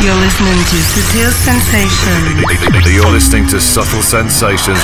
You're listening to Subtle Sensations. You're listening to Subtle Sensations.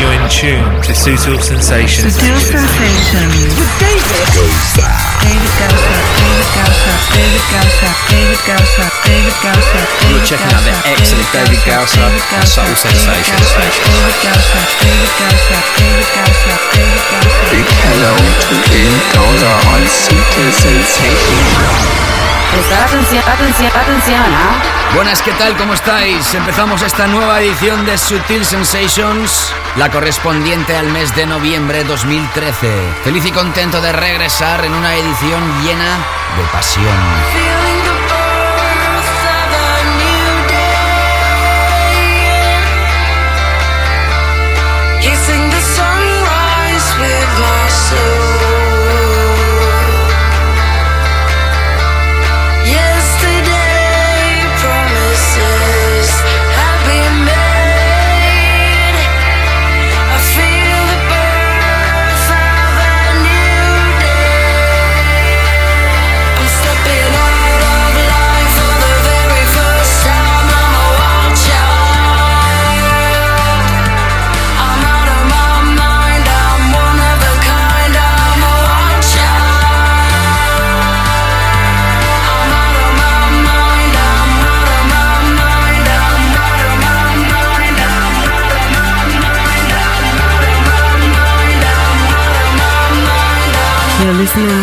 You're in tune to Subtle Sensations. Subtle Sensations. With David. Gosa. David Gausa. David Gausa. David Gausa. David Gausa. David Gausa. You're checking out the excellent David Gausa on Subtle Sensations. David Gausa. David Gausa. David Gausa. David Gausa. Big hello to David Gausa on Subtle Sensations. Prestar atención, atención, atención, ¿ah? Buenas, ¿qué tal? ¿Cómo estáis? Empezamos esta nueva edición de Sutil Sensations, la correspondiente al mes de noviembre 2013. Feliz y contento de regresar en una edición llena de pasión.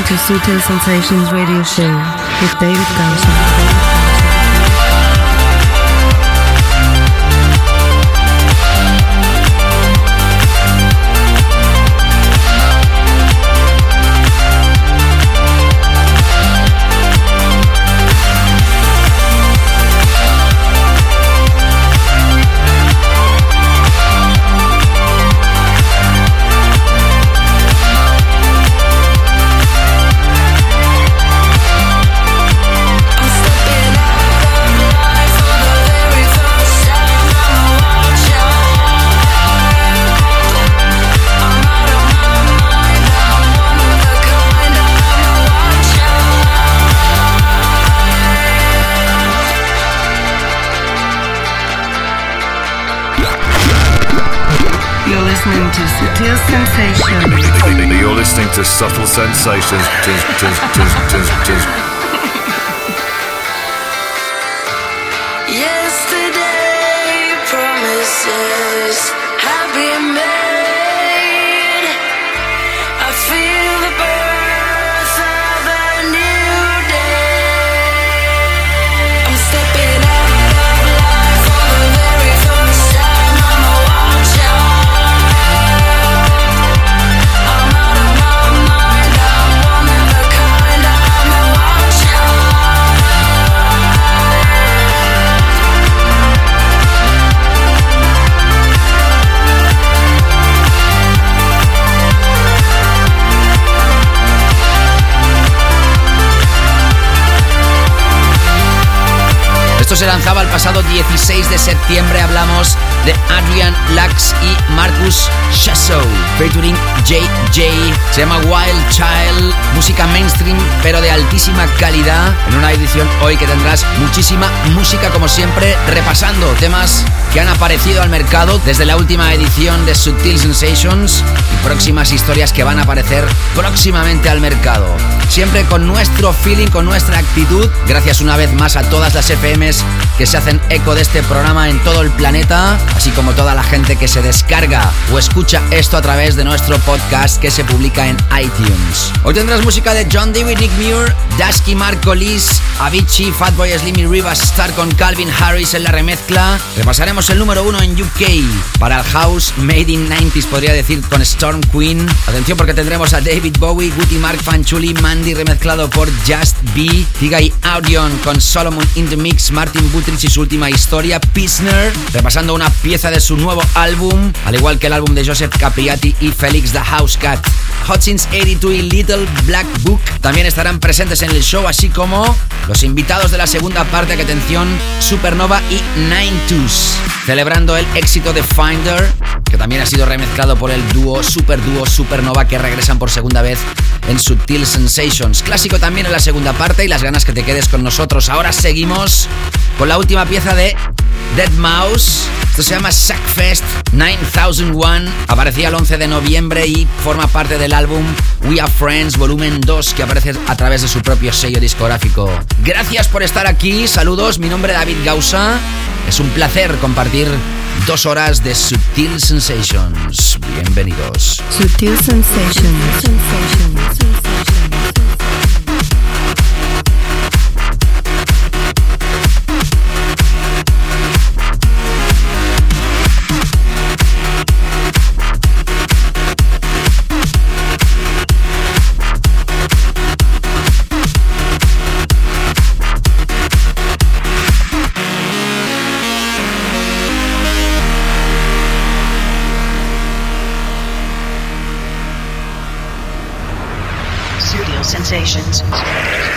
To Subtle Sensations Radio Show with David Gausa. Listening to Subtle Sensations. Esto se lanzaba pasado 16 de septiembre. Hablamos de Adrian Lux y Marcus Shasso, featuring JJ. Se llama Wild Child, música mainstream, pero de altísima calidad. En una edición hoy que tendrás muchísima música, como siempre, repasando temas que han aparecido al mercado desde la última edición de Subtil Sensations y próximas historias que van a aparecer próximamente al mercado. Siempre con nuestro feeling, con nuestra actitud. Gracias una vez más a todas las FMs que se hacen eco de este programa en todo el planeta, así como toda la gente que se descarga o escucha esto a través de nuestro podcast que se publica en iTunes. Hoy tendrás música de John David, Nick Muir, Dasky, Marco Lis, Avicii, Fatboy Slim y Rivas Star con Calvin Harris en la remezcla. Repasaremos el número uno en UK para el House Made in 90s, podría decir, con Storm Queen. Atención porque tendremos a David Bowie, Guti Mark Fanchuli, Mandy remezclado por Just B, Tiga y Audion con Solomon in the Mix, Martin Butrich y su última historia, Pisner, repasando una pieza de su nuevo álbum, al igual que el álbum de Joseph Capriati y Felix the House Cat. Hutchins 82 y Little Black Book también estarán presentes en el show, así como los invitados de la segunda parte, que atención, Supernova y Nine Twos. celebrando el éxito de Finder, que también ha sido remezclado por el dúo Super Dúo Supernova que regresan por segunda vez en Subtil Sensations. Clásico también en la segunda parte y las ganas que te quedes con nosotros. Ahora seguimos con la última pieza de Dead Mouse. Esto se llama Sackfest 9001. Aparecía el 11 de noviembre y forma parte del álbum We Are Friends Volumen 2 que aparece a través de su propio sello discográfico. Gracias por estar aquí. Saludos. Mi nombre es David Gausa. Es un placer compartir dos horas de Subtil Sensations. Bienvenidos. Sensations. Studio Sensations. Come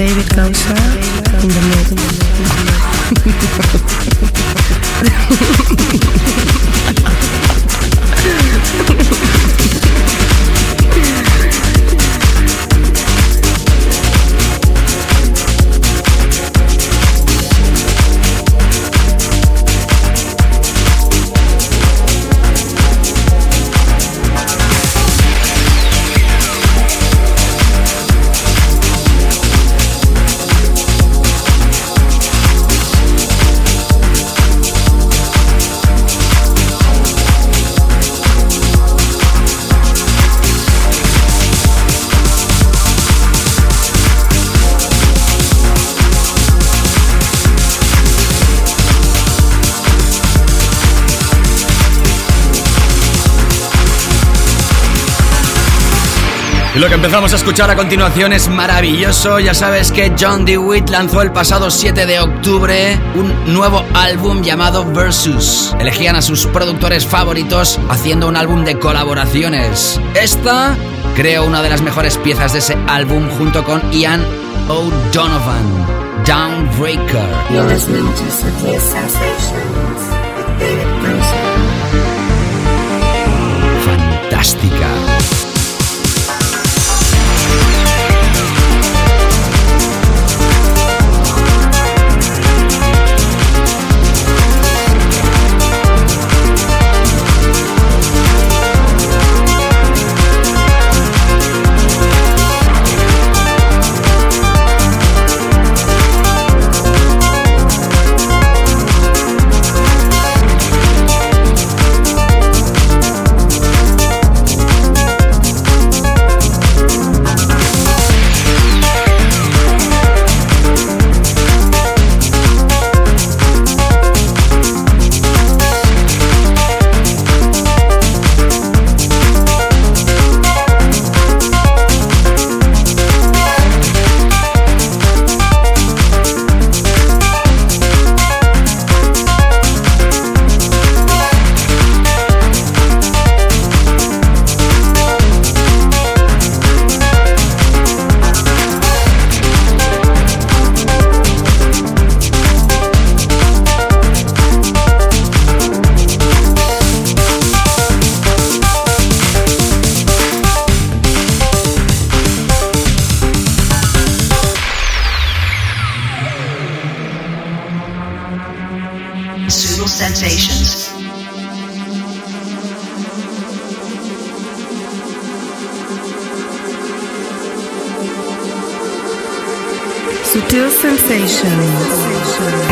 David Gausa que empezamos a escuchar a continuación es maravilloso. Ya sabes que John DeWitt lanzó el pasado 7 de octubre un nuevo álbum llamado Versus. Elegían a sus productores favoritos haciendo un álbum de colaboraciones. Esta creo una de las mejores piezas de ese álbum junto con Ian O'Donovan. Downbreaker. Sensations.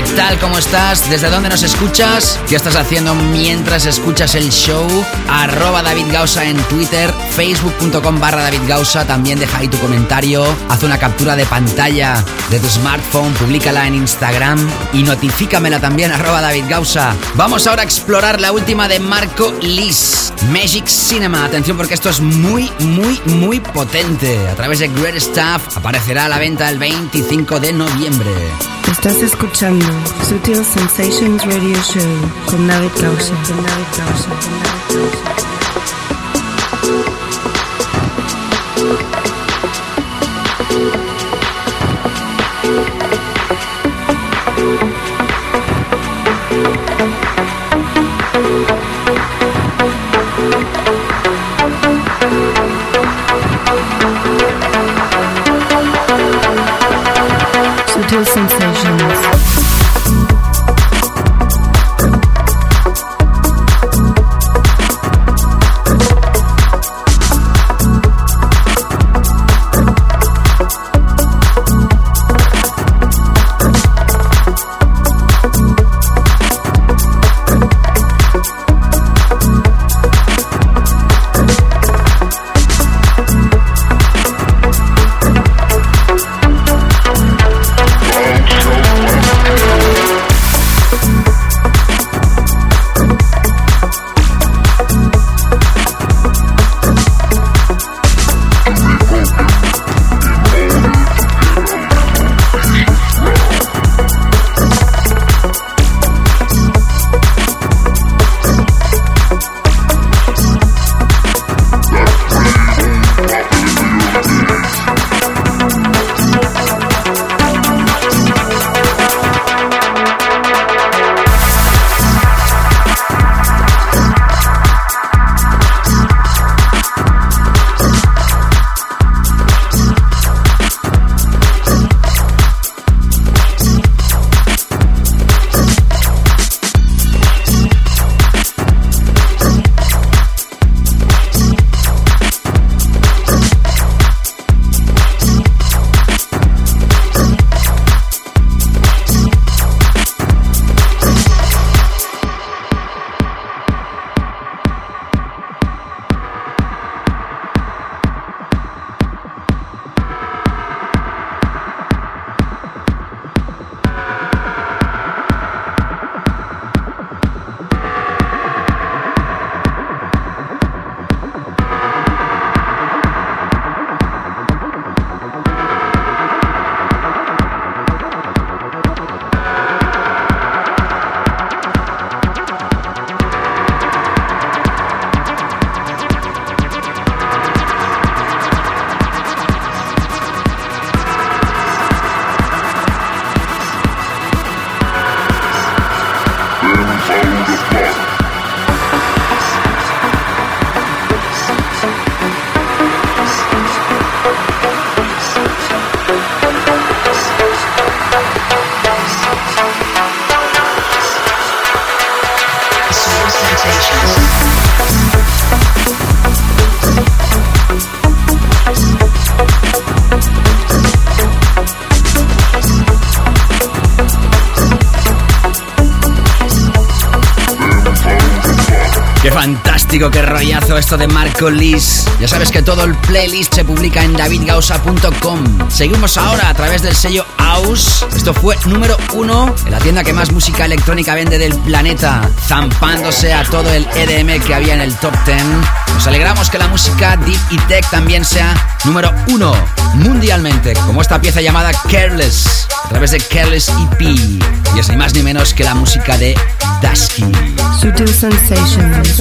¿Qué tal? ¿Cómo estás? ¿Desde dónde nos escuchas? ¿Qué estás haciendo mientras escuchas el show? Arroba David Gausa en Twitter, facebook.com barra David Gausa. También deja ahí tu comentario. Haz una captura de pantalla de tu smartphone, públicala en Instagram y notifícamela también, arroba David Gausa. Vamos ahora a explorar la última de Marco Lis, Magic Cinema. Atención porque esto es muy, muy, muy potente. A través de Great Stuff aparecerá a la venta el 25 de noviembre. Estás escuchando Sutil Sensations Radio Show con David Gausa. Rollazo esto de Marco Liz. Ya sabes que todo el playlist se publica en davidgausa.com. Seguimos ahora a través del sello House. Esto fue número uno en la tienda que más música electrónica vende del planeta, zampándose a todo el EDM que había en el top 10. Nos alegramos que la música deep y tech también sea número uno mundialmente, como esta pieza llamada Careless, a través de Careless EP. Y es ni más ni menos que la música de Dusky. Sutil sensations.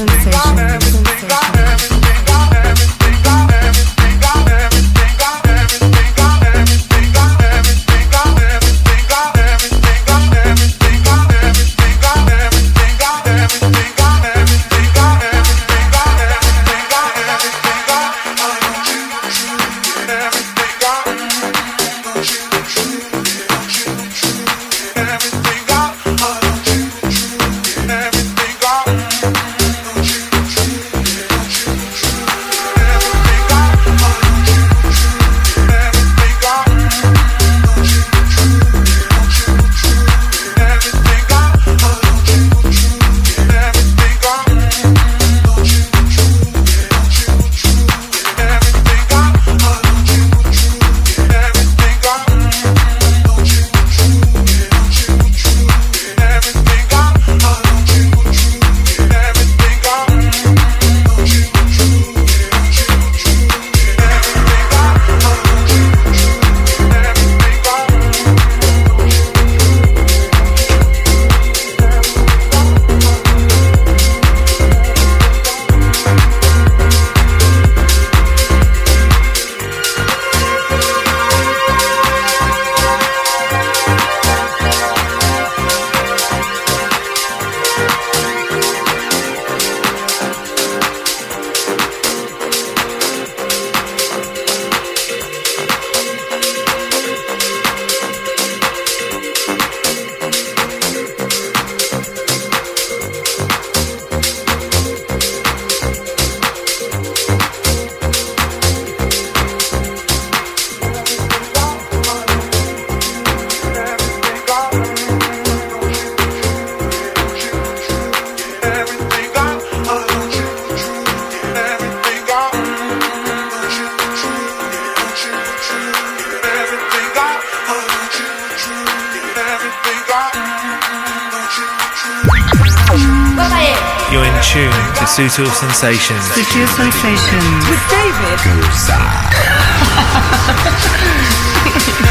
To Sutil Sensations. Sutil sensations. With David.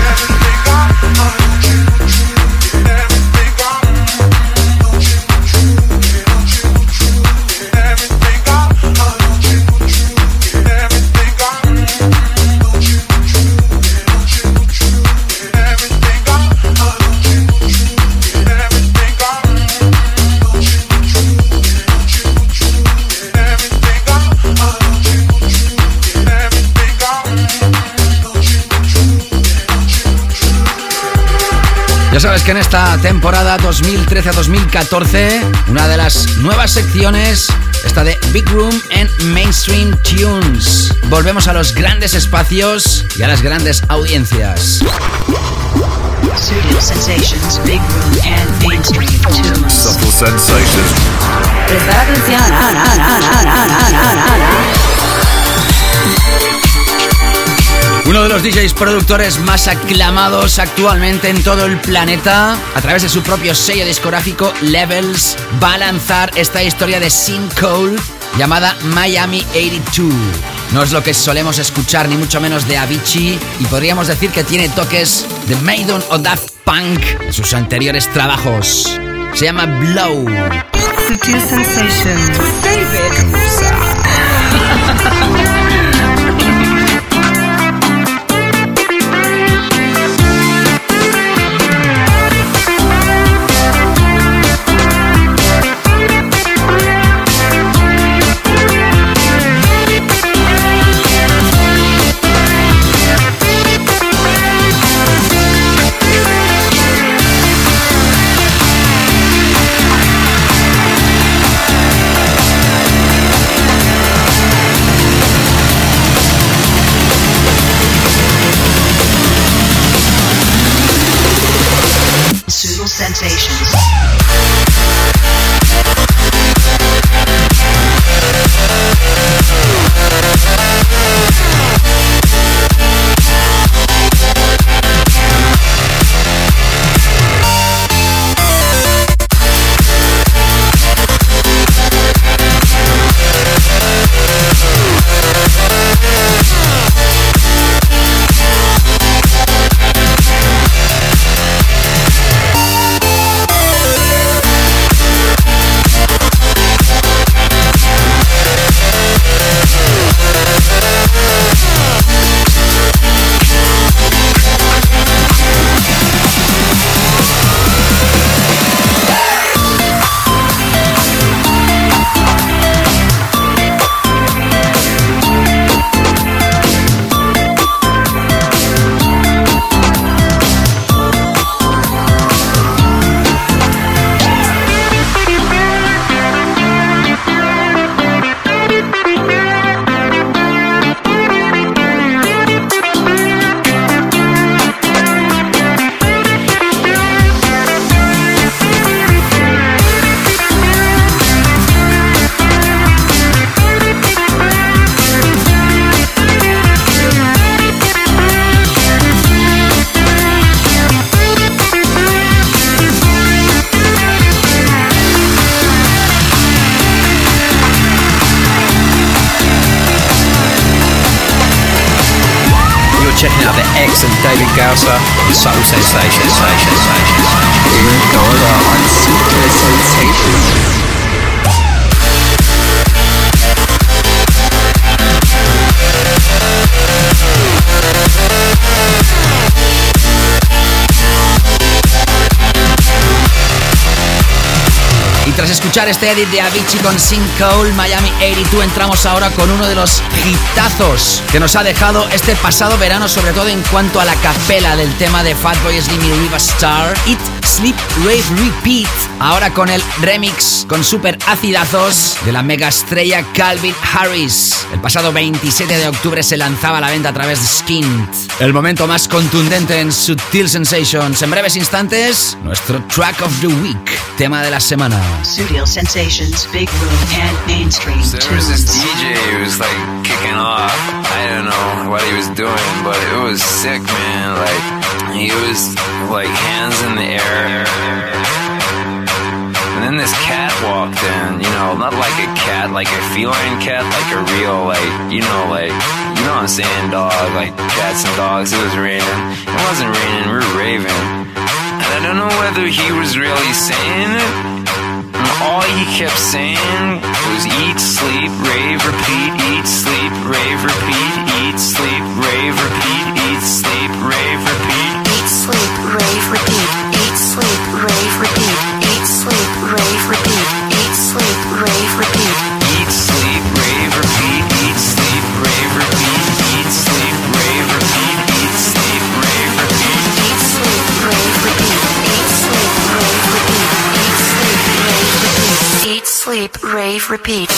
Ya sabes que en esta temporada 2013-2014, una de las nuevas secciones, esta de Big Room and Mainstream Tunes. Volvemos a los grandes espacios y a las grandes audiencias. Studio Sensations, Big Room and Mainstream Tunes. Subtle sensations. Prestar atención. Uno de los DJs productores más aclamados actualmente en todo el planeta, a través de su propio sello discográfico Levels, va a lanzar esta historia de Sin Cole llamada Miami 82. No es lo que solemos escuchar, ni mucho menos de Avicii, y podríamos decir que tiene toques de Maiden o Daft Punk en sus anteriores trabajos. Se llama Blow. Sutil sensations. David. escuchar este edit de Avicii con Sing Cole, Miami 82, entramos ahora con uno de los hitazos que nos ha dejado este pasado verano, sobre todo en cuanto a la capela del tema de Fatboy Slim y Riva Star, It Sleep Rave Repeat. Ahora con el remix con super acidazos de la mega estrella Calvin Harris. El pasado 27 de octubre se lanzaba a la venta a través de Skint. El momento más contundente en Sutil Sensations. En breves instantes, nuestro track of the week, tema de la semana. Studio Sensations, Big Room, and Mainstream So there was this DJ who was like kicking off. I don't know what he was doing, but it was sick, man. Like he was like hands in the air. And then this cat walked in, you know, not like a cat, like a feline cat, like a real, like, you know, like, you know what I'm saying, dog, like cats and dogs. It was raining. It wasn't raining, we were raving. Don't know whether he was really saying it, all he kept saying was eat, sleep, rave, repeat, eat, sleep, rave, repeat, eat, sleep, rave, repeat, rave, repeat.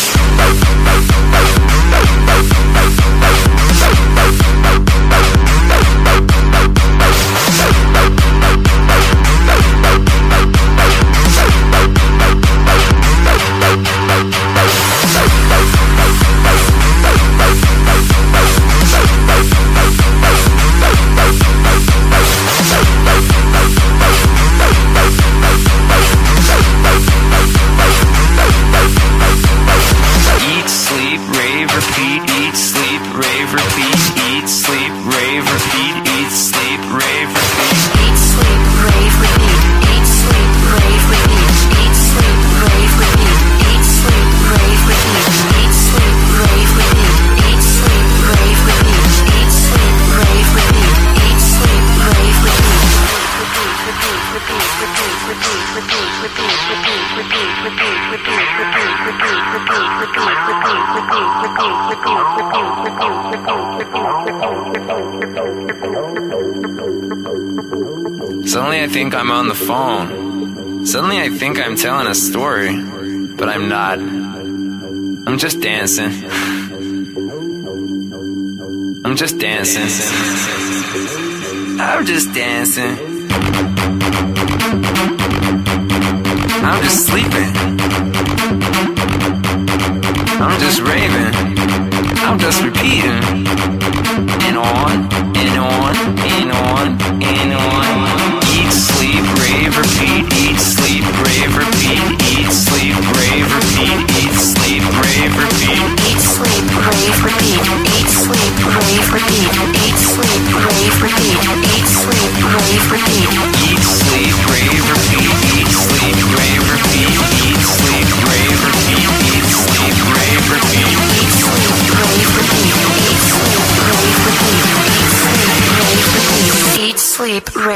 Think I'm on the phone. Suddenly I think I'm telling a story, but I'm not. I'm just dancing. I'm just dancing. I'm just dancing. I'm just sleeping. I'm just raving. I'm just repeating. And on, and on, and on.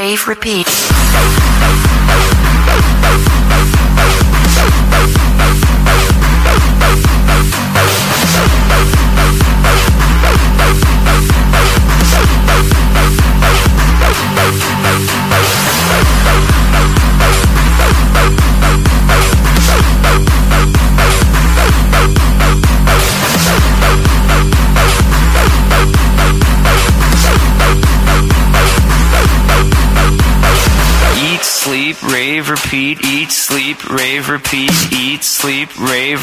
Rave, repeat.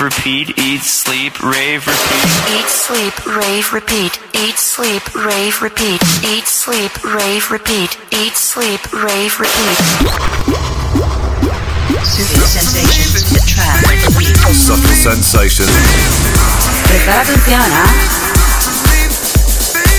Repeat. Eat, sleep, rave, repeat. Eat, sleep, rave, repeat. Eat, sleep, rave, repeat. Eat, sleep, rave, repeat. Eat, sleep, rave, repeat. Studio Sensations, the track of week. Subtle sensations. Prestar atención, ¿ah?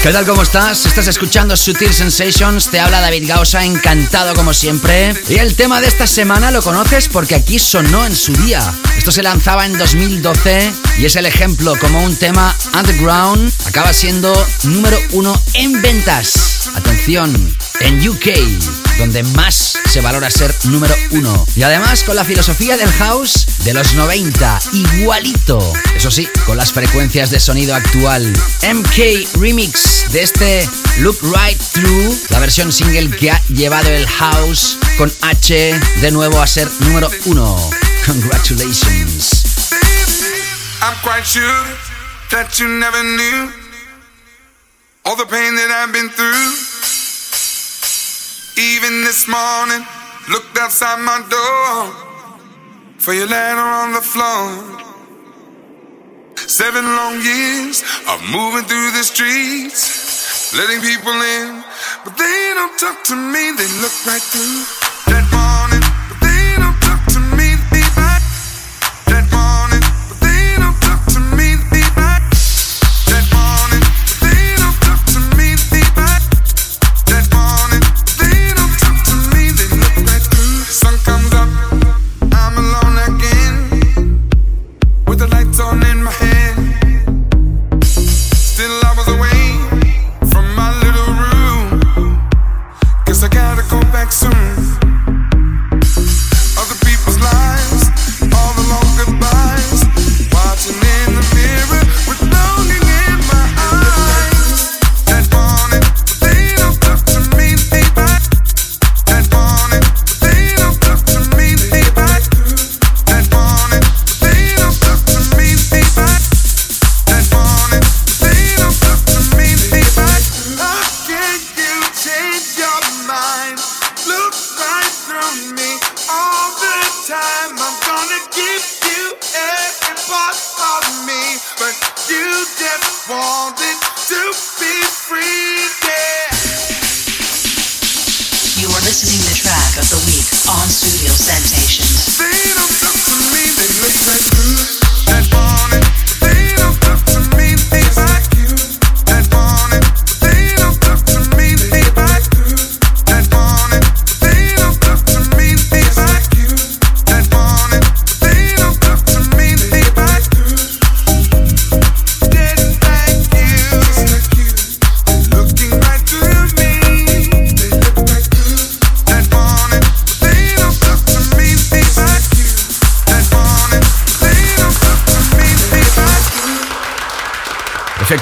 ¿Qué tal? ¿Cómo estás? Estás escuchando Sutil Sensations, te habla David Gausa, encantado como siempre. Y el tema de esta semana lo conoces porque aquí sonó en su día. Esto se lanzaba en 2012 y es el ejemplo como un tema underground acaba siendo número uno en ventas. Atención, en UK, donde más se valora ser número uno. Y además con la filosofía del house de los 90, igualito. Eso sí, con las frecuencias de sonido actual. MK Remix de este Look Right Through, la versión single que ha llevado el house con H de nuevo a ser número uno. Congratulations. I'm quite sure that you never knew all the pain that I've been through. Even this morning, looked outside my door for your letter on the floor. Seven long years of moving through the streets, letting people in, but they don't talk to me, they look right through that morning.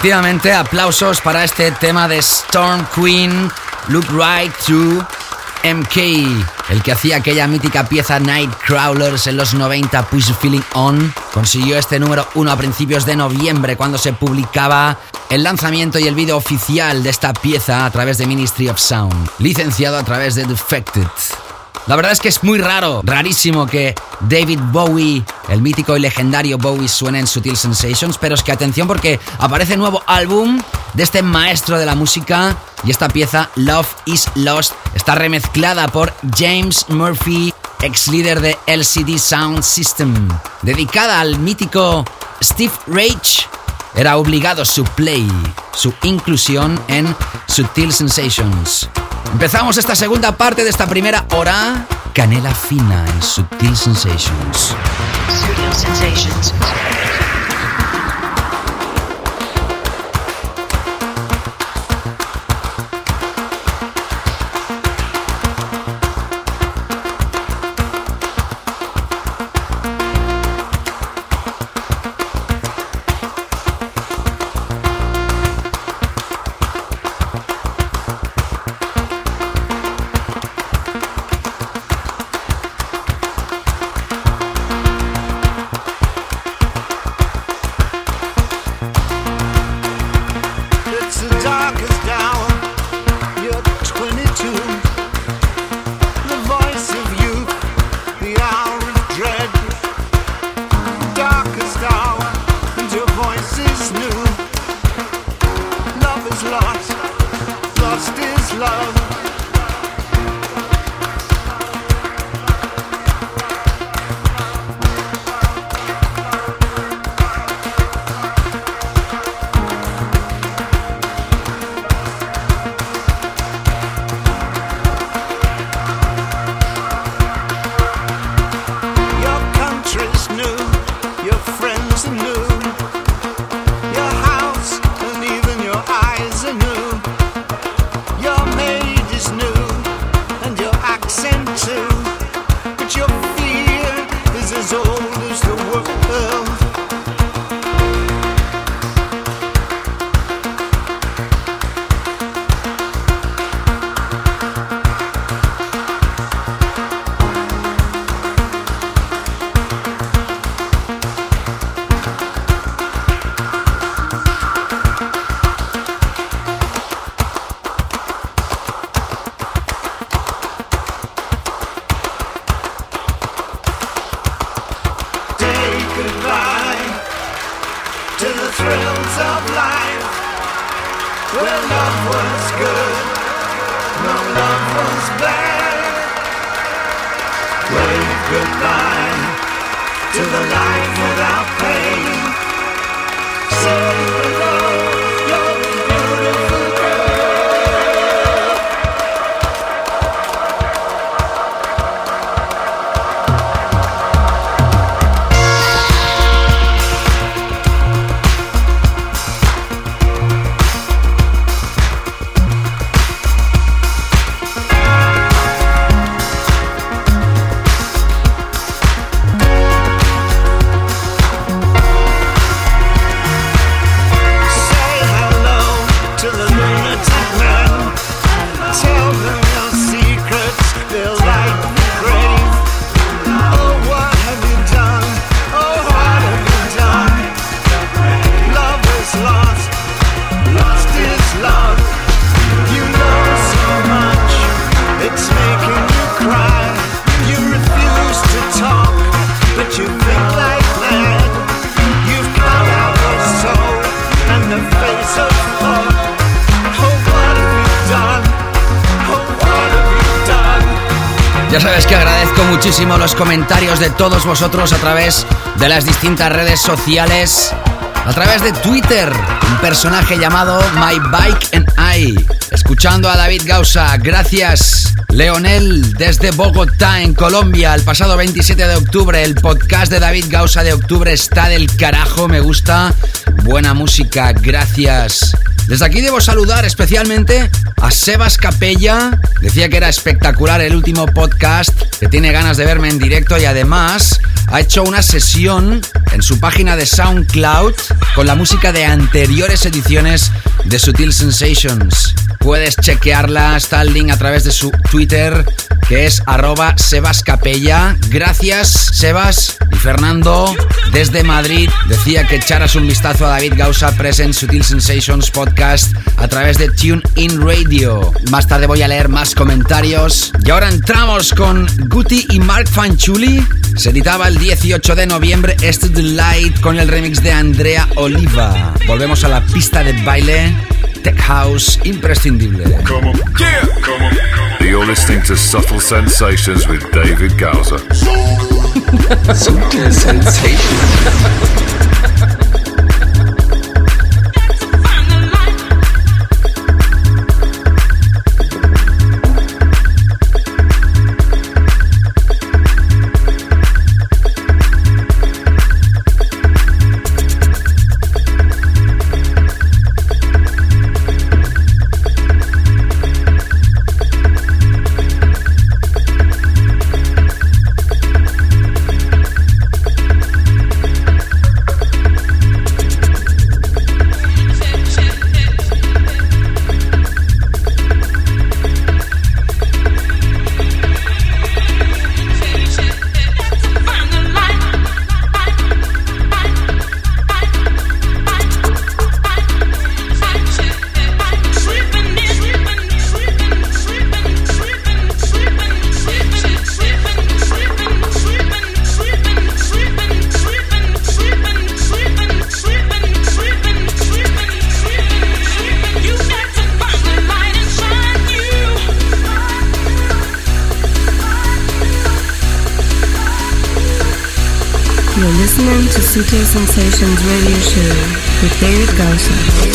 Efectivamente, aplausos para este tema de Storm Queen, Look Right Through MK, el que hacía aquella mítica pieza Nightcrawlers en los 90, Push Feeling On, consiguió este número uno a principios de noviembre cuando se publicaba el lanzamiento y el vídeo oficial de esta pieza a través de Ministry of Sound, licenciado a través de Defected. La verdad es que es muy raro, rarísimo que David Bowie, el mítico y legendario Bowie, suene en Sutil Sensations, pero es que atención porque aparece nuevo álbum de este maestro de la música y esta pieza, Love is Lost, está remezclada por James Murphy, ex líder de LCD Sound System, dedicada al mítico Steve Rage. Era obligado su play, su inclusión en Sutil Sensations. Empezamos esta segunda parte de esta primera hora. Canela fina en Sutil Sensations. Studio Sensations. Los comentarios de todos vosotros a través de las distintas redes sociales. A través de Twitter, un personaje llamado My Bike and I. Escuchando a David Gausa, gracias. Leonel, desde Bogotá, en Colombia, el pasado 27 de octubre. El podcast de David Gausa de octubre está del carajo, me gusta. Buena música, gracias. Desde aquí debo saludar especialmente Sebas Capella. Decía que era espectacular el último podcast, que tiene ganas de verme en directo y además ha hecho una sesión en su página de SoundCloud con la música de anteriores ediciones de Sutil Sensations. Puedes chequearla, está el link a través de su Twitter, que es arroba Sebas Capella. Gracias, Sebas. Y Fernando, desde Madrid, decía que echaras un vistazo a David Gausa Present Sutil Sensations Podcast a través de TuneIn Radio. Más tarde voy a leer más comentarios. Y ahora entramos con Guti y Mark Fanchuli. Se editaba el 18 de noviembre este Delight con el remix de Andrea Oliva. Volvemos a la pista de baile. Tech House imprescindible. You're listening to Subtle Sensations with David Gauser. Sutil Sensations. Sensations Radio Show with David Gausa.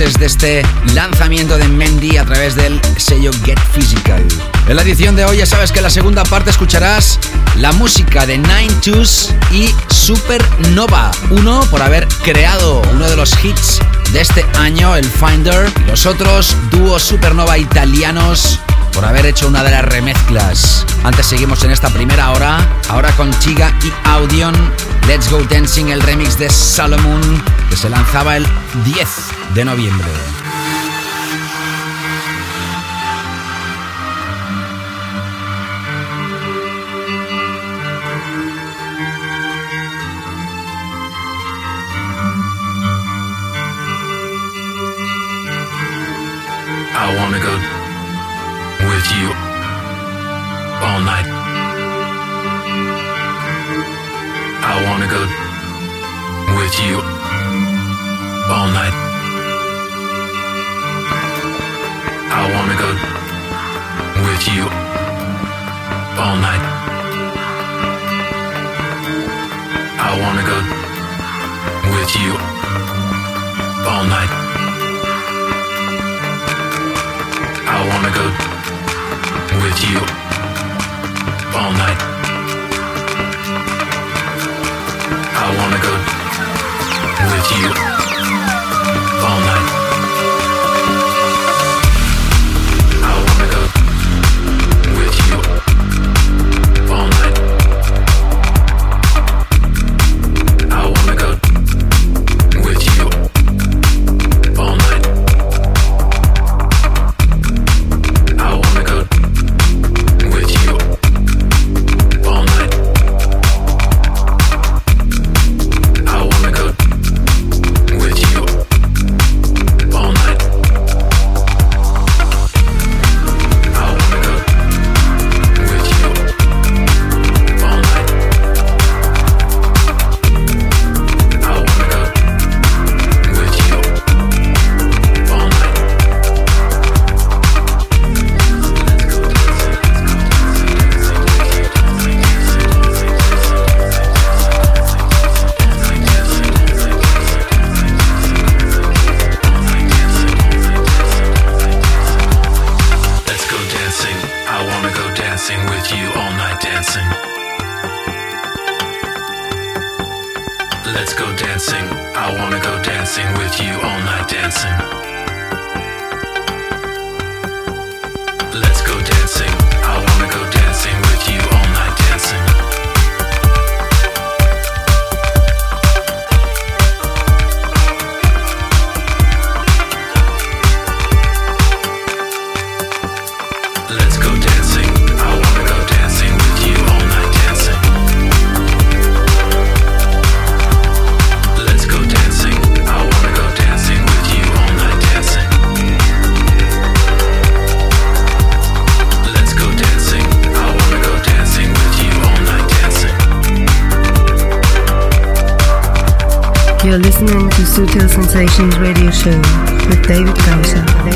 Remixes de este lanzamiento de Mendy a través del sello Get Physical. En la edición de hoy ya sabes que en la segunda parte escucharás la música de Nine Twos y Supernova. Uno por haber creado uno de los hits de este año, el Finder. Y los otros dúos Supernova italianos por haber hecho una de las remezclas. Antes seguimos en esta primera hora, ahora con Chiga y Audion. Let's Go Dancing, el remix de Solomon, que se lanzaba el 10 de noviembre. wanna go with you all night. I wanna go with you all night.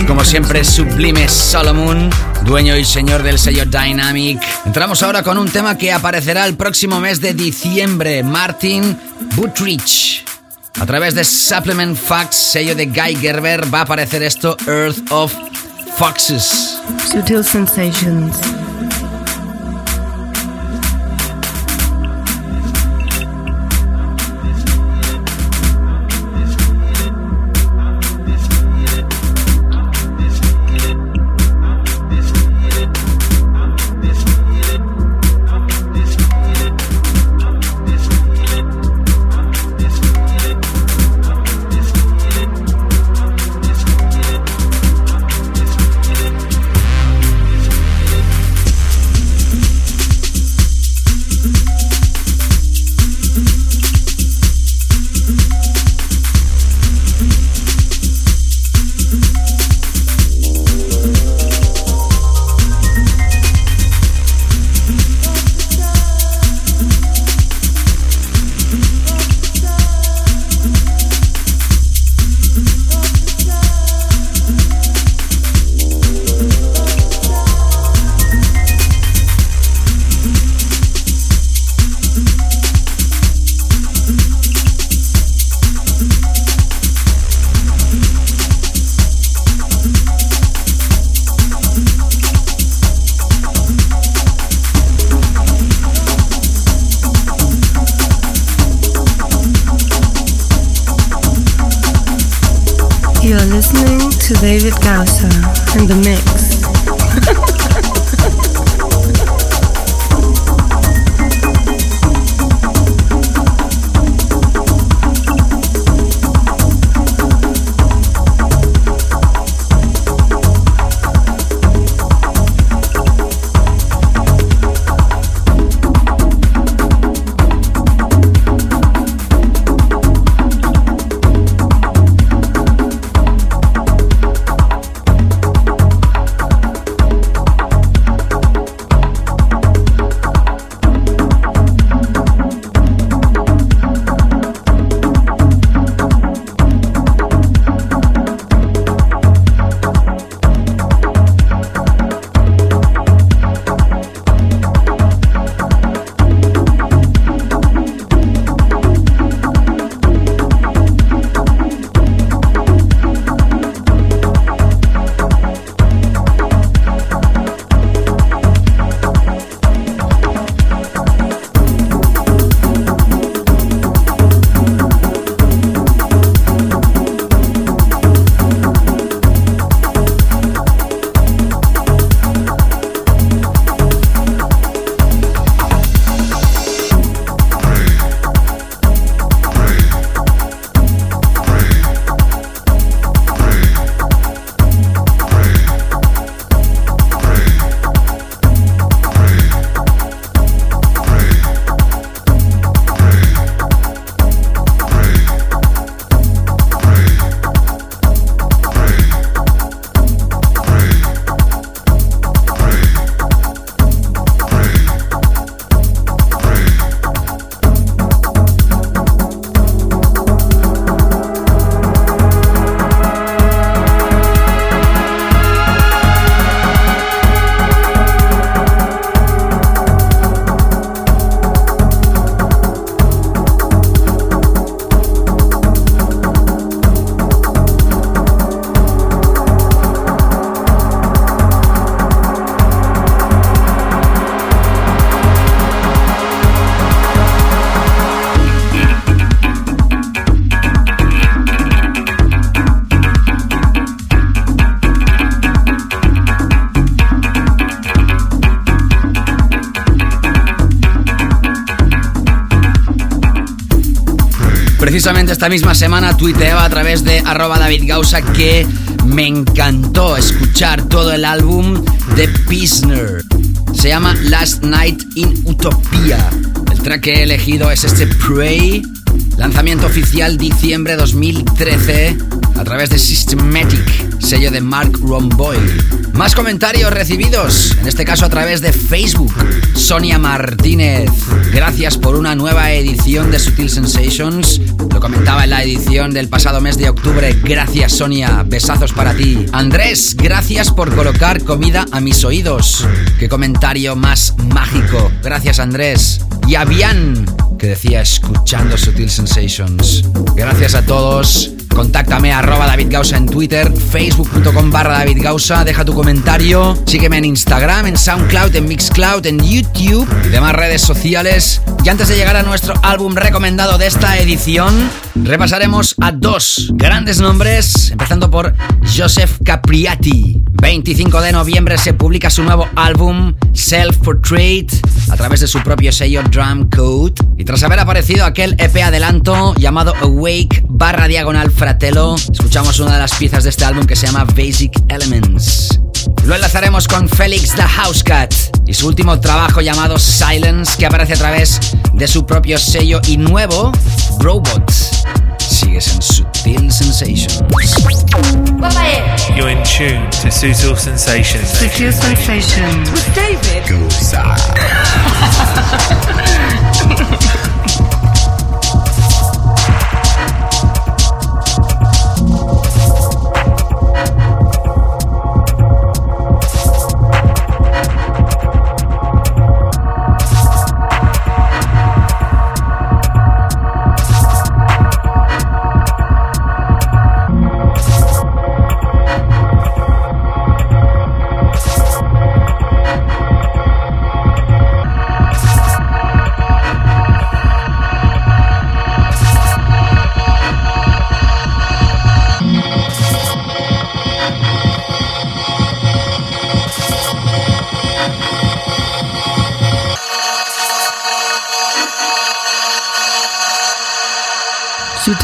Como siempre, sublime Solomon, dueño y señor del sello Dynamic. Entramos ahora con un tema que aparecerá el próximo mes de diciembre, Martin Butrich. A través de Supplement Facts, sello de Guy Gerber, va a aparecer esto, Earth of Foxes. Sutil Sensations. to David Gausser in the mix. Esta misma semana tuiteaba a través de arroba David Gausa que me encantó escuchar todo el álbum de Pisner. Se llama Last Night in Utopia. El track que he elegido es este Pray, lanzamiento oficial diciembre 2013 a través de Systematic, sello de Mark Romboy. Más comentarios recibidos, en este caso a través de Facebook. Sonia Martínez, gracias por una nueva edición de Sutil Sensations. Lo comentaba en la edición del pasado mes de octubre. Gracias Sonia, besazos para ti. Andrés, gracias por colocar comida a mis oídos. Qué comentario más mágico. Gracias Andrés. Y Avian, que decía escuchando Sutil Sensations. Gracias a todos. Contáctame arroba David Gausa en Twitter, facebook.com barra David Gausa, deja tu comentario, sígueme en Instagram, en SoundCloud, en Mixcloud, en YouTube y demás redes sociales. Y antes de llegar a nuestro álbum recomendado de esta edición, repasaremos a dos grandes nombres, empezando por Joseph Capriati. 25 de noviembre se publica su nuevo álbum Self Portrait a través de su propio sello Drum Code. Y tras haber aparecido aquel EP adelanto llamado Awake barra diagonal Fratello, escuchamos una de las piezas de este álbum que se llama Basic Elements. Lo enlazaremos con Felix the Housecat y su último trabajo llamado Silence que aparece a través de su propio sello y nuevo Robot. Sigues en Sutil Sensations. You're in tune to Sutil Sensations. Sutil Sensations. With David.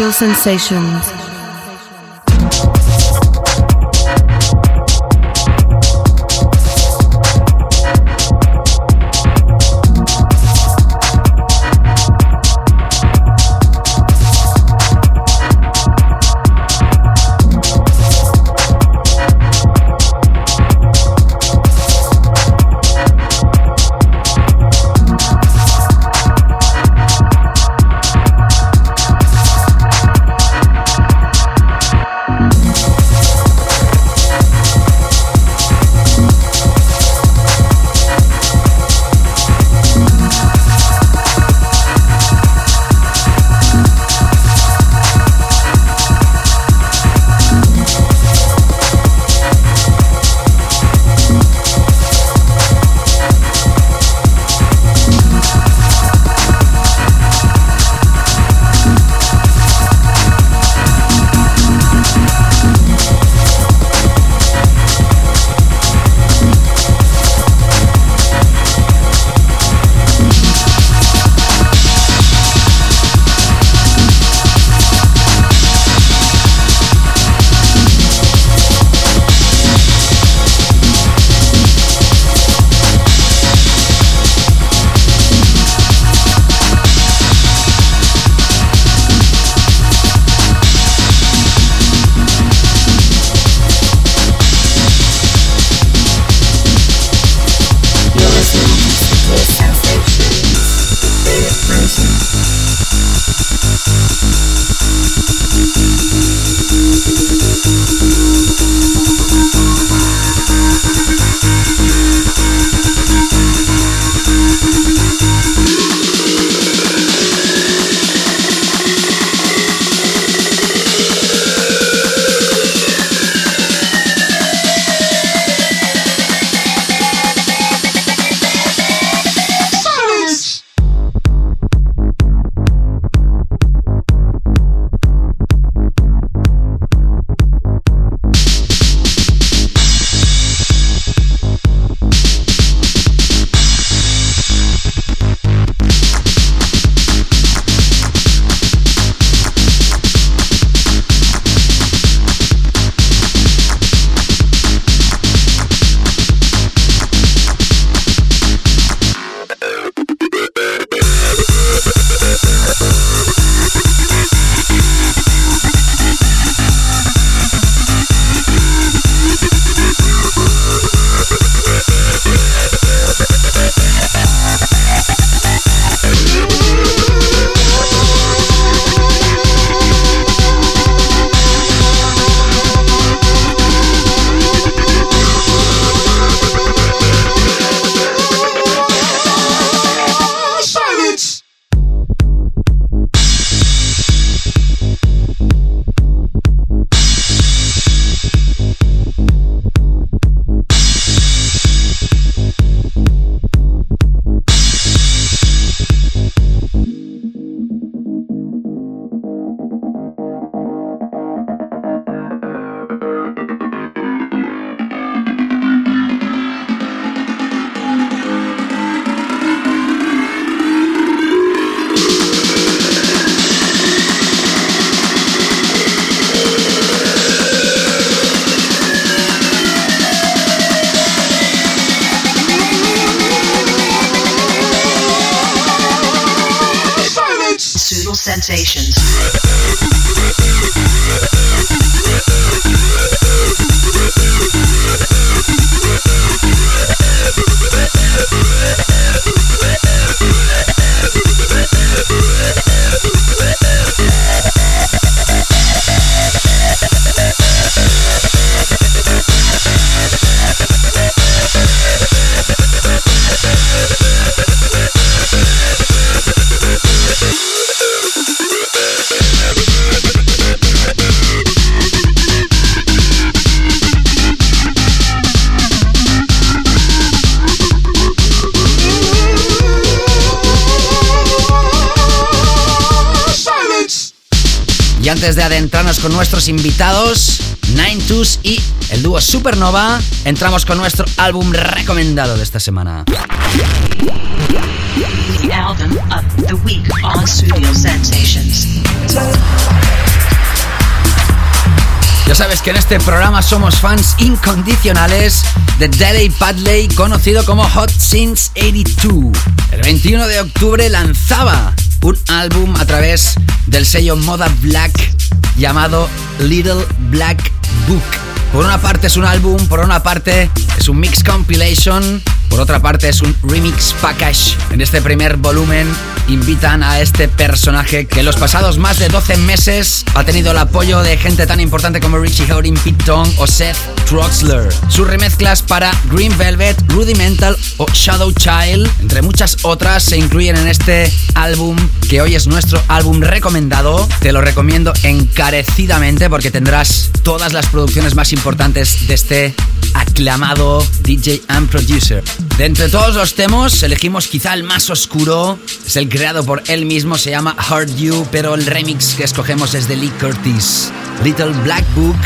Sensations. sensations. Invitados, Nine Twos y el dúo Supernova, entramos con nuestro álbum recomendado de esta semana. The album of the week on Studio Sensations. Ya sabes que en este programa somos fans incondicionales de Deley Padley, conocido como Hot Since 82. El 21 de octubre lanzaba un álbum a través del sello Moda Black llamado Little Black Book. Por una parte es un álbum, por una parte es un mix compilation, por otra parte es un remix package. En este primer volumen invitan a este personaje que en los pasados más de 12 meses ha tenido el apoyo de gente tan importante como Richie Howard, Pete Tong o Seth Troxler. Sus remezclas para Green Velvet, Rudimental o Shadow Child, entre muchas otras, se incluyen en este álbum que hoy es nuestro álbum recomendado. Te lo recomiendo encarecidamente porque tendrás todas las producciones más importantes de este aclamado DJ and producer. De entre todos los temas, elegimos quizá el más oscuro. Es el creado por él mismo, se llama Hard You, pero el remix que escogemos es de Lee Curtis. Little Black Book,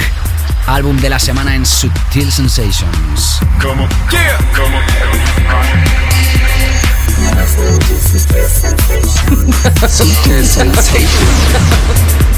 álbum de la semana en Subtil Sensations. Como, yeah, como, Subtle sensation.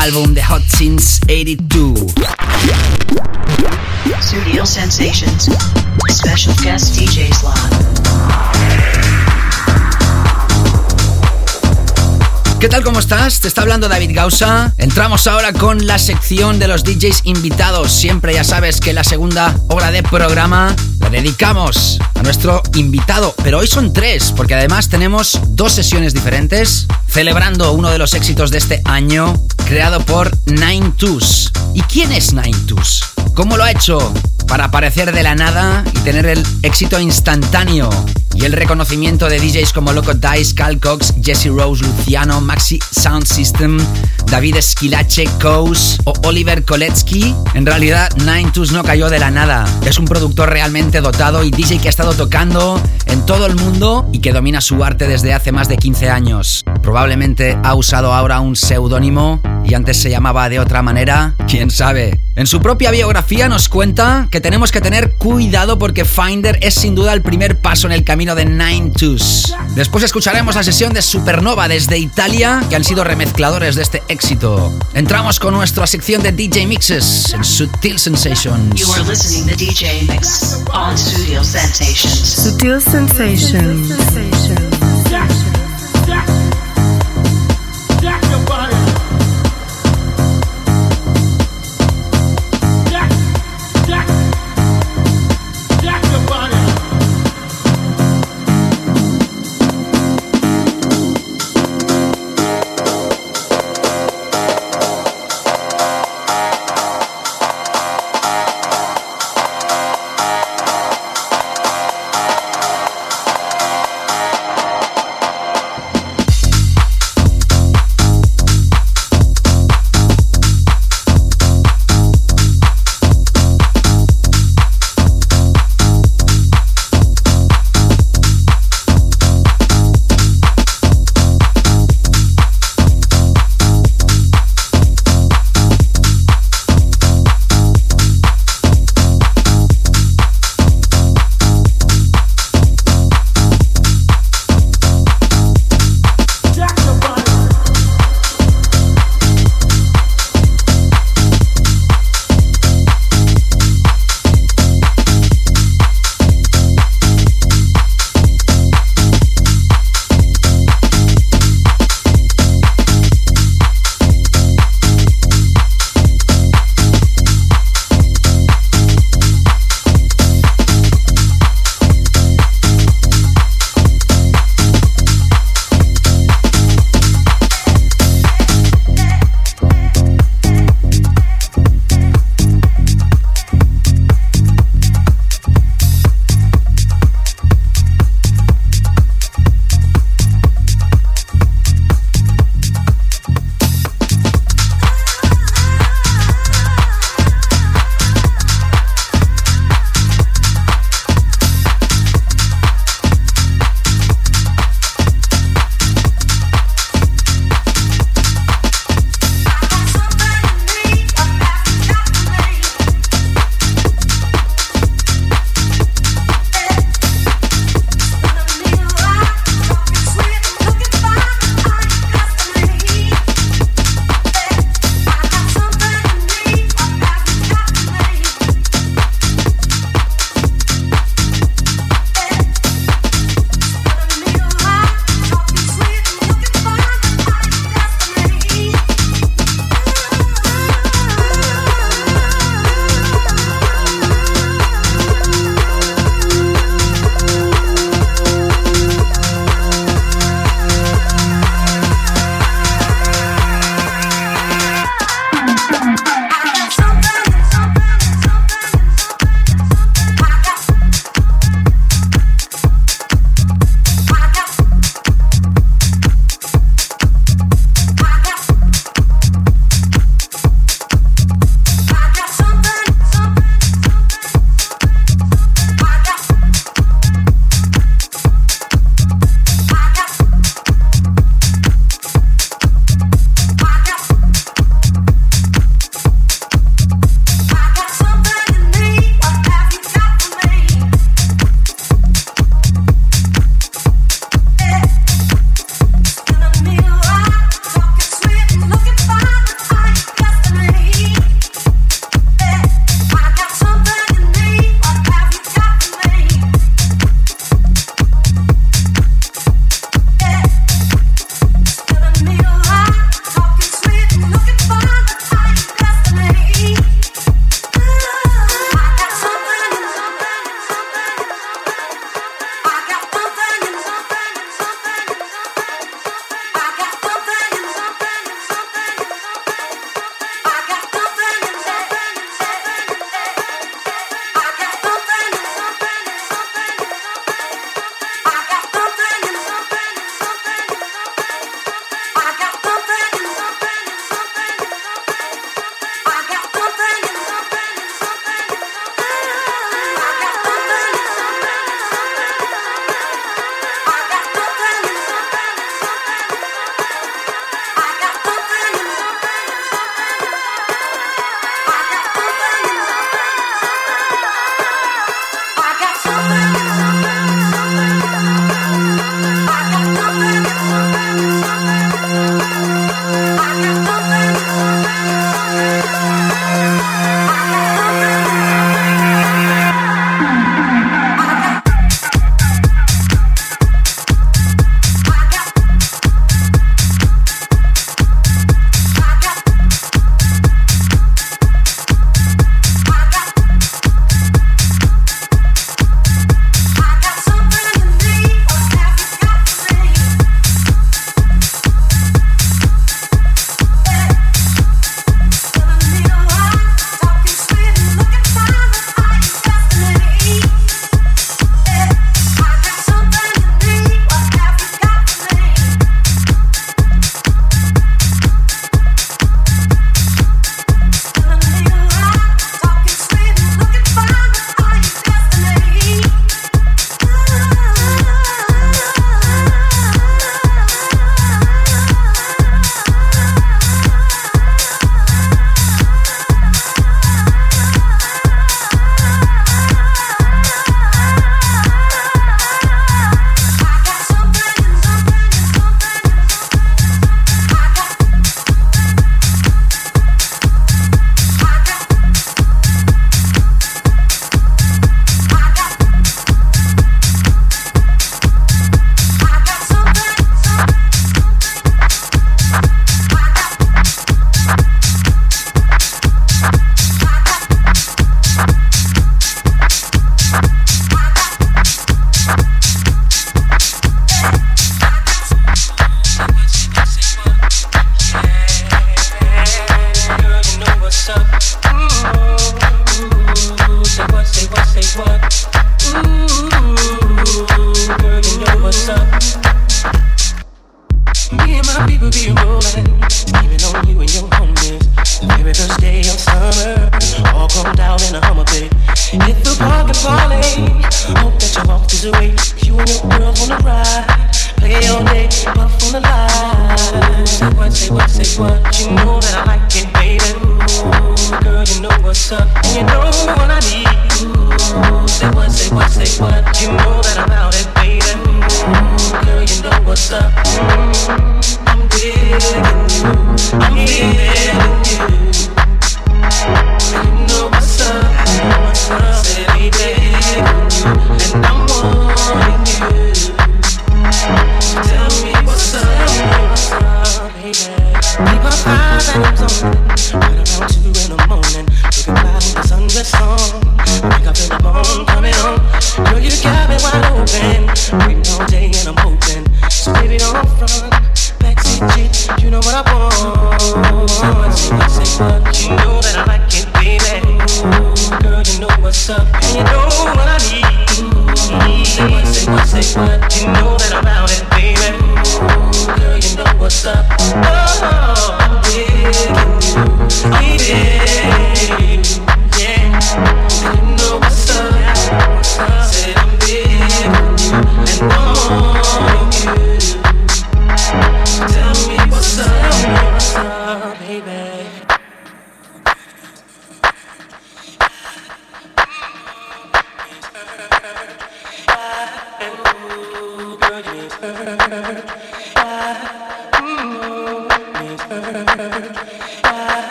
Álbum de Hot Since 82. Studio Sensations. Special guest DJ slot. ¿Qué tal? ¿Cómo estás? Te está hablando David Gausa. Entramos ahora con la sección de los DJs invitados. Siempre ya sabes que la segunda hora de programa dedicamos a nuestro invitado. Pero hoy son tres, porque además tenemos dos sesiones diferentes celebrando uno de los éxitos de este año creado por Nine. ¿Y quién es Nine? ¿Cómo lo ha hecho? Para aparecer de la nada y tener el éxito instantáneo y el reconocimiento de DJs como Loco Dice, Cal Cox, Jesse Rose, Luciano, Maxi Sound System, David Esquilache, Coase o Oliver Koletsky. En realidad, Nine Twos no cayó de la nada. Es un productor realmente dotado y DJ que ha estado tocando en todo el mundo y que domina su arte desde hace más de 15 años. Probablemente ha usado ahora un seudónimo y antes se llamaba de otra manera, quién sabe. En su propia biografía nos cuenta que tenemos que tener cuidado porque Finder es sin duda el primer paso en el camino de Nine Twos. Después escucharemos la sesión de Supernova desde Italia, que han sido remezcladores de este éxito. Entramos con nuestra sección de DJ Mixes en Sutil Sensations. You are listening to DJ Mix on Studio Sensations. Sutil Sensations. Jack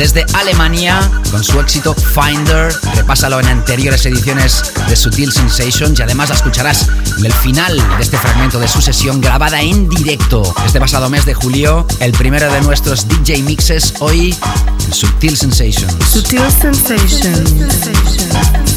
desde Alemania con su éxito Finder. Repásalo en anteriores ediciones de Sutil Sensations y además la escucharás en el final de este fragmento de su sesión grabada en directo este pasado mes de julio, el primero de nuestros DJ mixes hoy en Sutil Sensations. Sutil Sensations.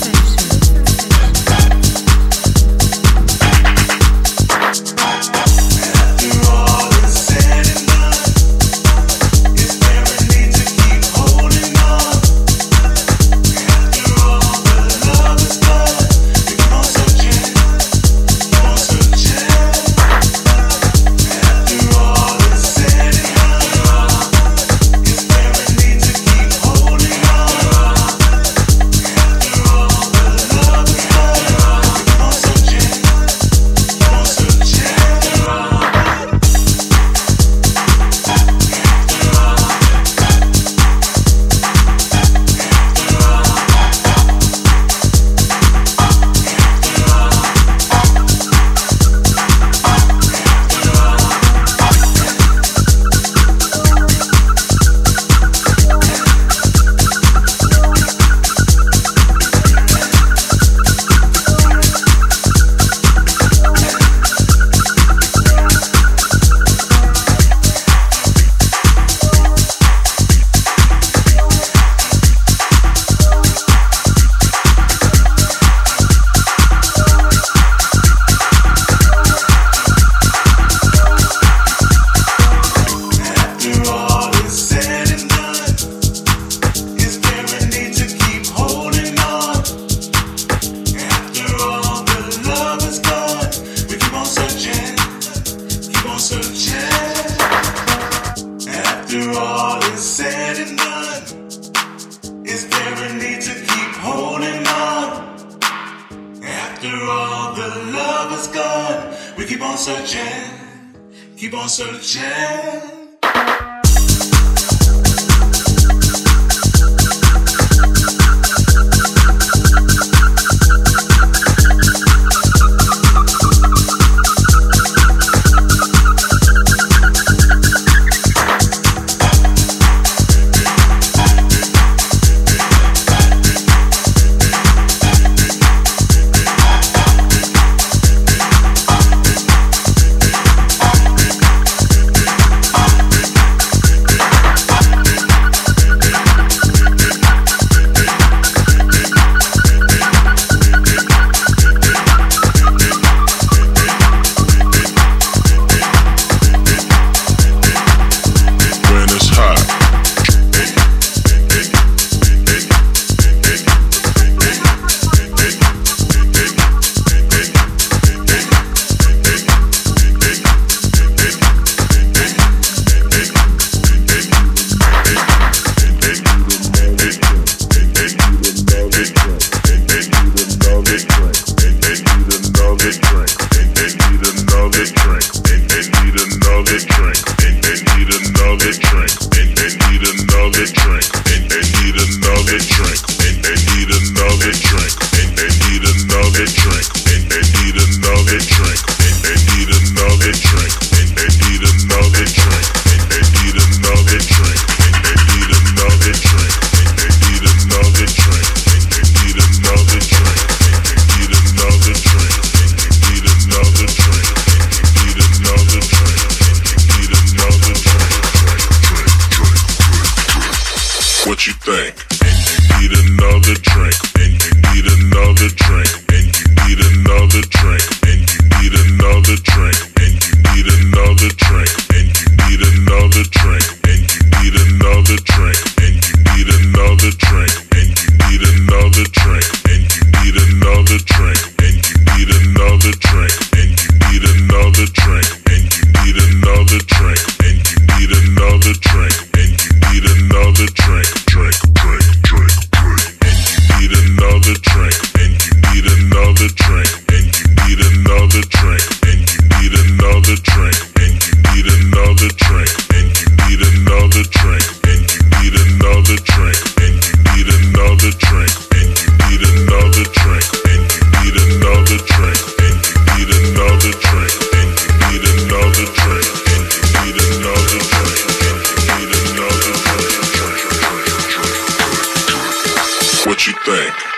What you think?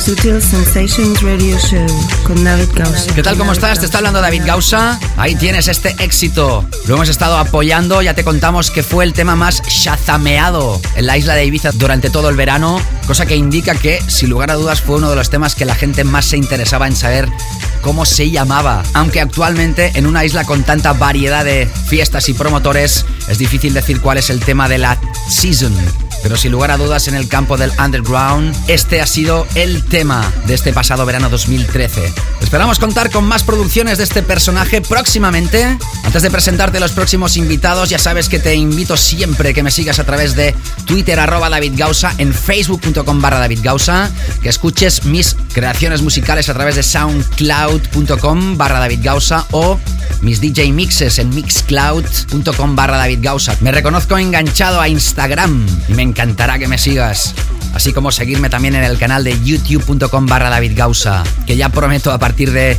Sutil Sensations Radio Show con David. ¿Qué tal? ¿Cómo estás? Te está hablando David Gausa. Ahí tienes este éxito. Lo hemos estado apoyando. Ya te contamos que fue el tema más shazameado en la isla de Ibiza durante todo el verano. Cosa que indica que, sin lugar a dudas, fue uno de los temas que la gente más se interesaba en saber cómo se llamaba. Aunque actualmente, en una isla con tanta variedad de fiestas y promotores, es difícil decir cuál es el tema de la season. Pero sin lugar a dudas en el campo del underground, este ha sido el tema de este pasado verano 2013. Esperamos contar con más producciones de este personaje próximamente. Antes de presentarte los próximos invitados, ya sabes que te invito siempre que me sigas a través de Twitter arroba David Gausa, en facebook.com barra David Gausa, que escuches mis creaciones musicales a través de soundcloud.com barra David Gausa o mis DJ mixes en mixcloud.com barra David. Me reconozco enganchado a Instagram y me encantará que me sigas. Así como seguirme también en el canal de youtube.com barra David que ya prometo a partir de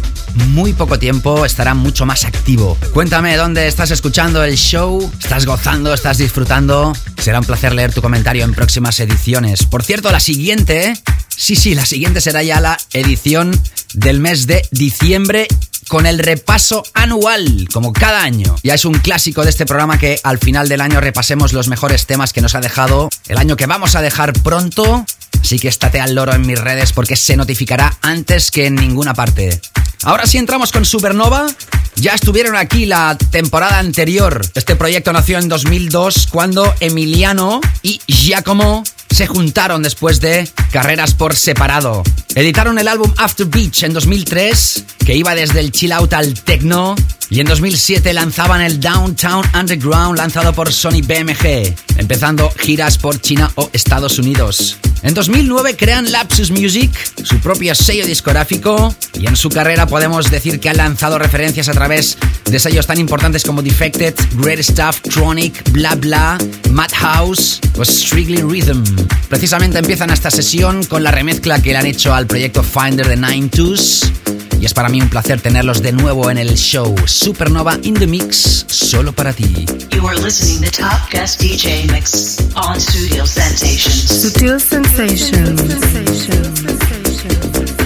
muy poco tiempo estará mucho más activo. Cuéntame dónde estás escuchando el show, estás gozando, estás disfrutando. Será un placer leer tu comentario en próximas ediciones. Por cierto, la siguiente, sí, sí, la siguiente será ya la edición del mes de diciembre con el repaso anual, como cada año. Ya es un clásico de este programa que al final del año repasemos los mejores temas que nos ha dejado el año que vamos a dejar pronto. Así que estate al loro en mis redes porque se notificará antes que en ninguna parte. Ahora sí entramos con Supernova. Ya estuvieron aquí la temporada anterior. Este proyecto nació en 2002 cuando Emiliano y Giacomo se juntaron después de carreras por separado. Editaron el álbum After Beach en 2003, que iba desde el chill out al techno, y en 2007 lanzaban el Downtown Underground lanzado por Sony BMG, empezando giras por China o Estados Unidos. En 2009 crean Lapsus Music, su propio sello discográfico, y en su carrera podemos decir que han lanzado referencias a través de sellos tan importantes como Defected, Great Stuff, Tronic, Bla Bla, Madhouse o Strictly Rhythm. Precisamente empiezan esta sesión con la remezcla que le han hecho al proyecto Finder de Nine Twos. Y es para mí un placer tenerlos de nuevo en el show Supernova in the Mix, solo para ti. You are listening to Top Guest DJ Mix on Studio Sensations. Sutil Sensations. You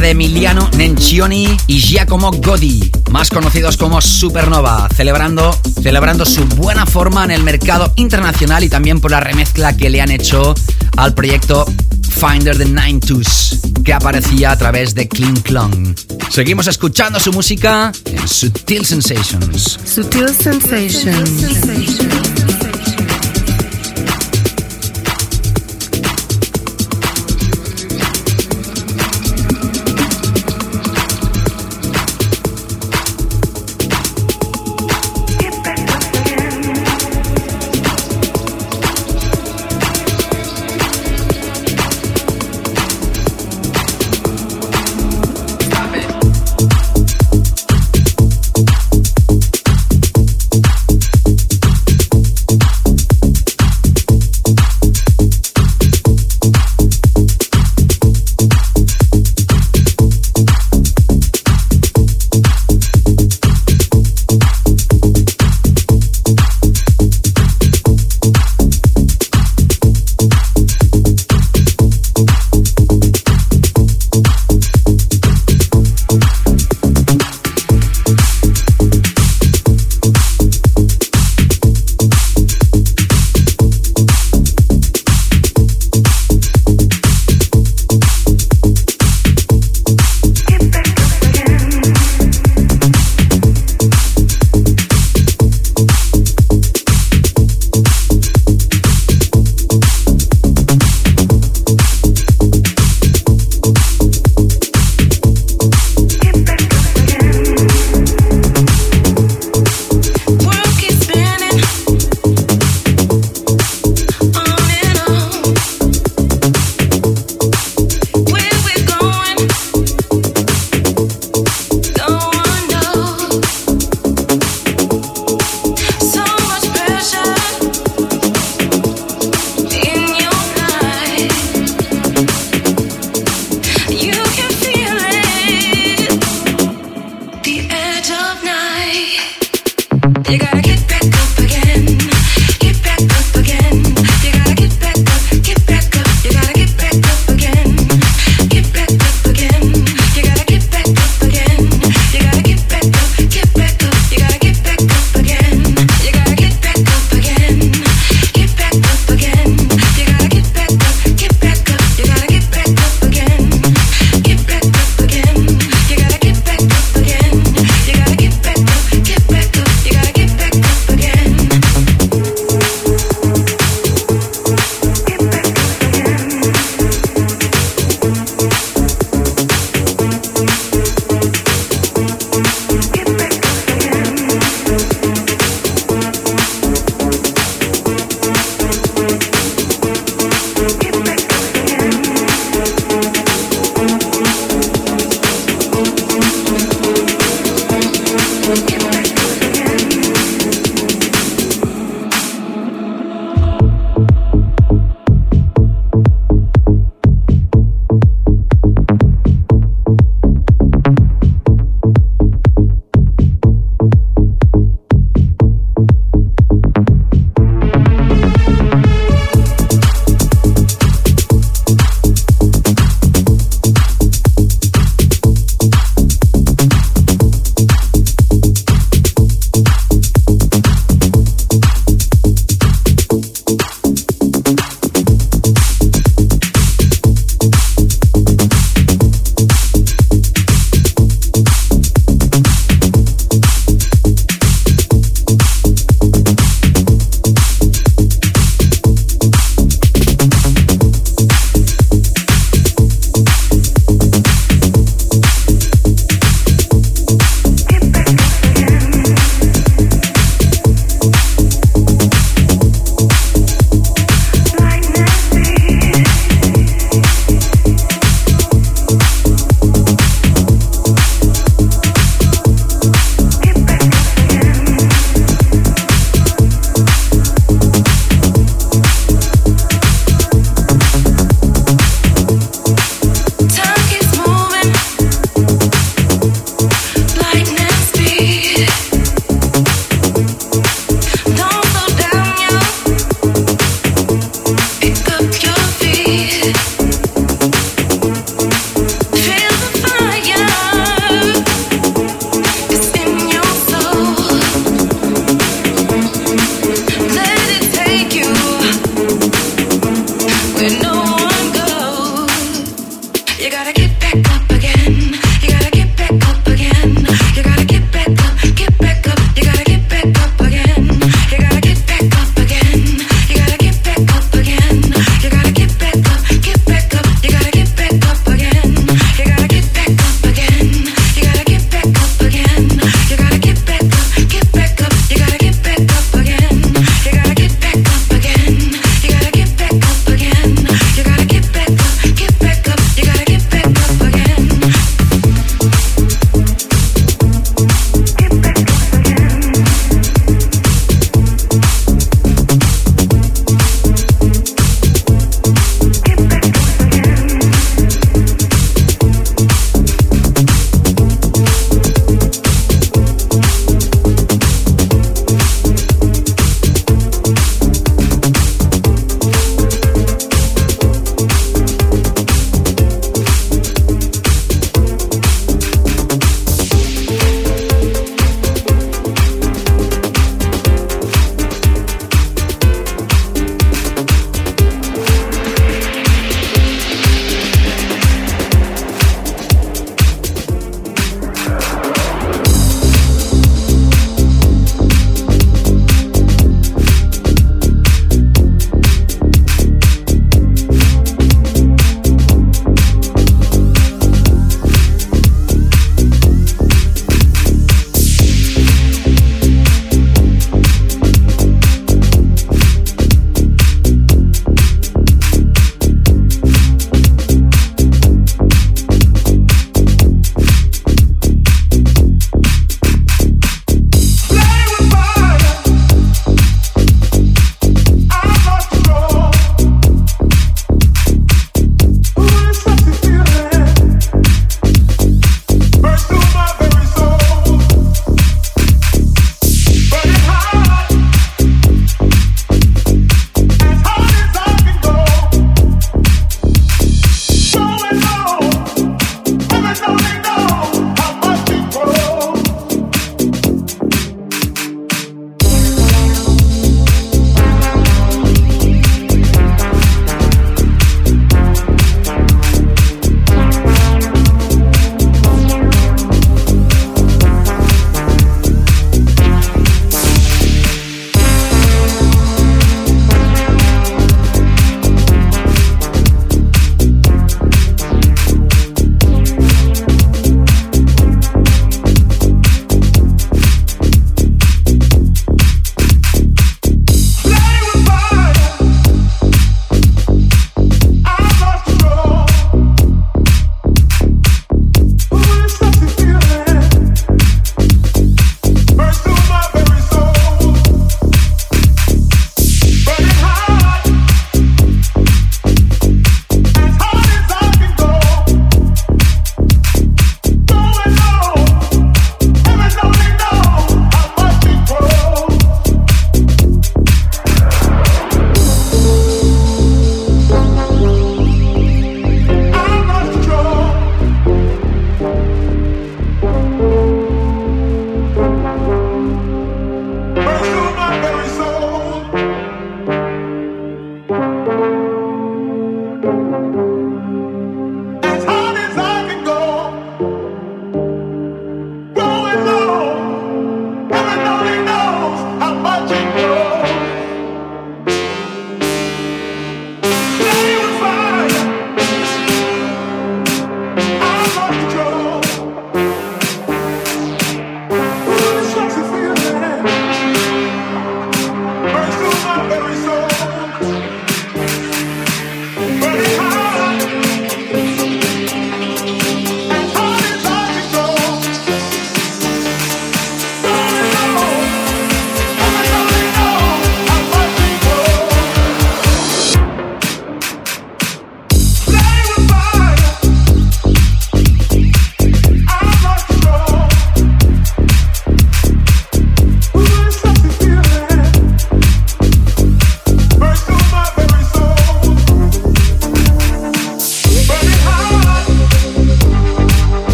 de Emiliano Nencioni y Giacomo Godi, más conocidos como Supernova, celebrando, celebrando su buena forma en el mercado internacional y también por la remezcla que le han hecho al proyecto Finder the Nine Twos, que aparecía a través de Clean Clone. Seguimos escuchando su música en Sutil Sensations. Sutil Sensations.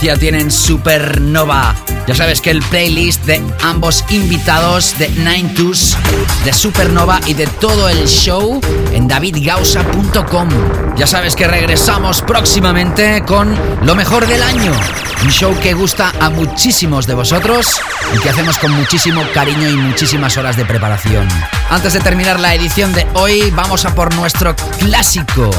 Tienen Supernova. Ya sabes que el playlist de ambos invitados de Nine Twos, de Supernova y de todo el show en davidgausa.com. Ya sabes que regresamos próximamente con lo mejor del año. Un show que gusta a muchísimos de vosotros y que hacemos con muchísimo cariño y muchísimas horas de preparación. Antes de terminar la edición de hoy, vamos a por nuestro clásico.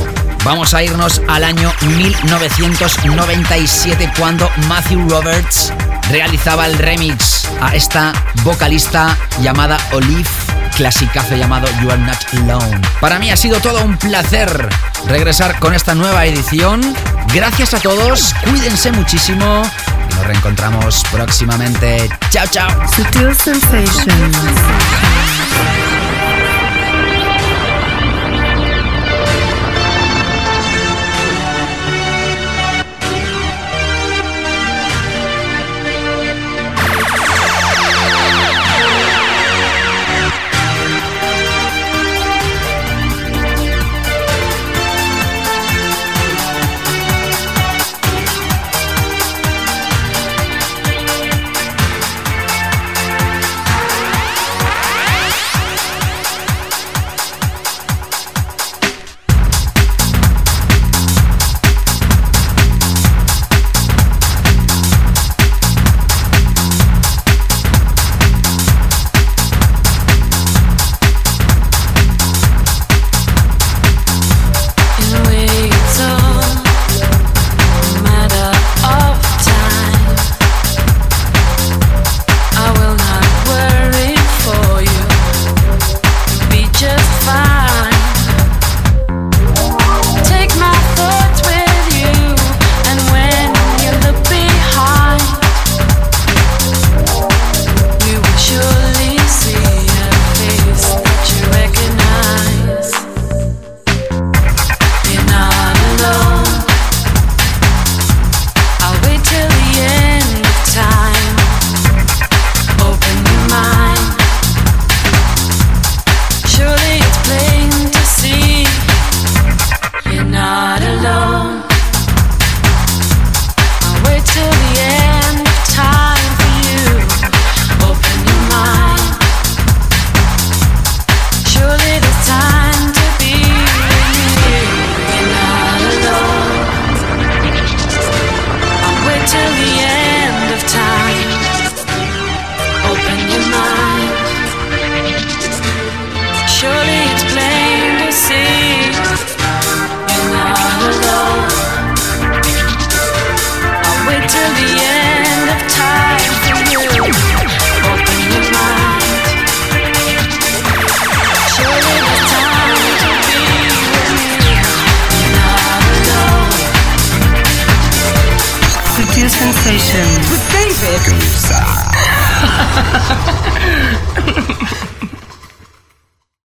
Vamos a irnos al año 1997 cuando Matthew Roberts realizaba el remix a esta vocalista llamada Olive, clasicazo llamado You Are Not Alone. Para mí ha sido todo un placer regresar con esta nueva edición. Gracias a todos, cuídense muchísimo y nos reencontramos próximamente. Chao, chao.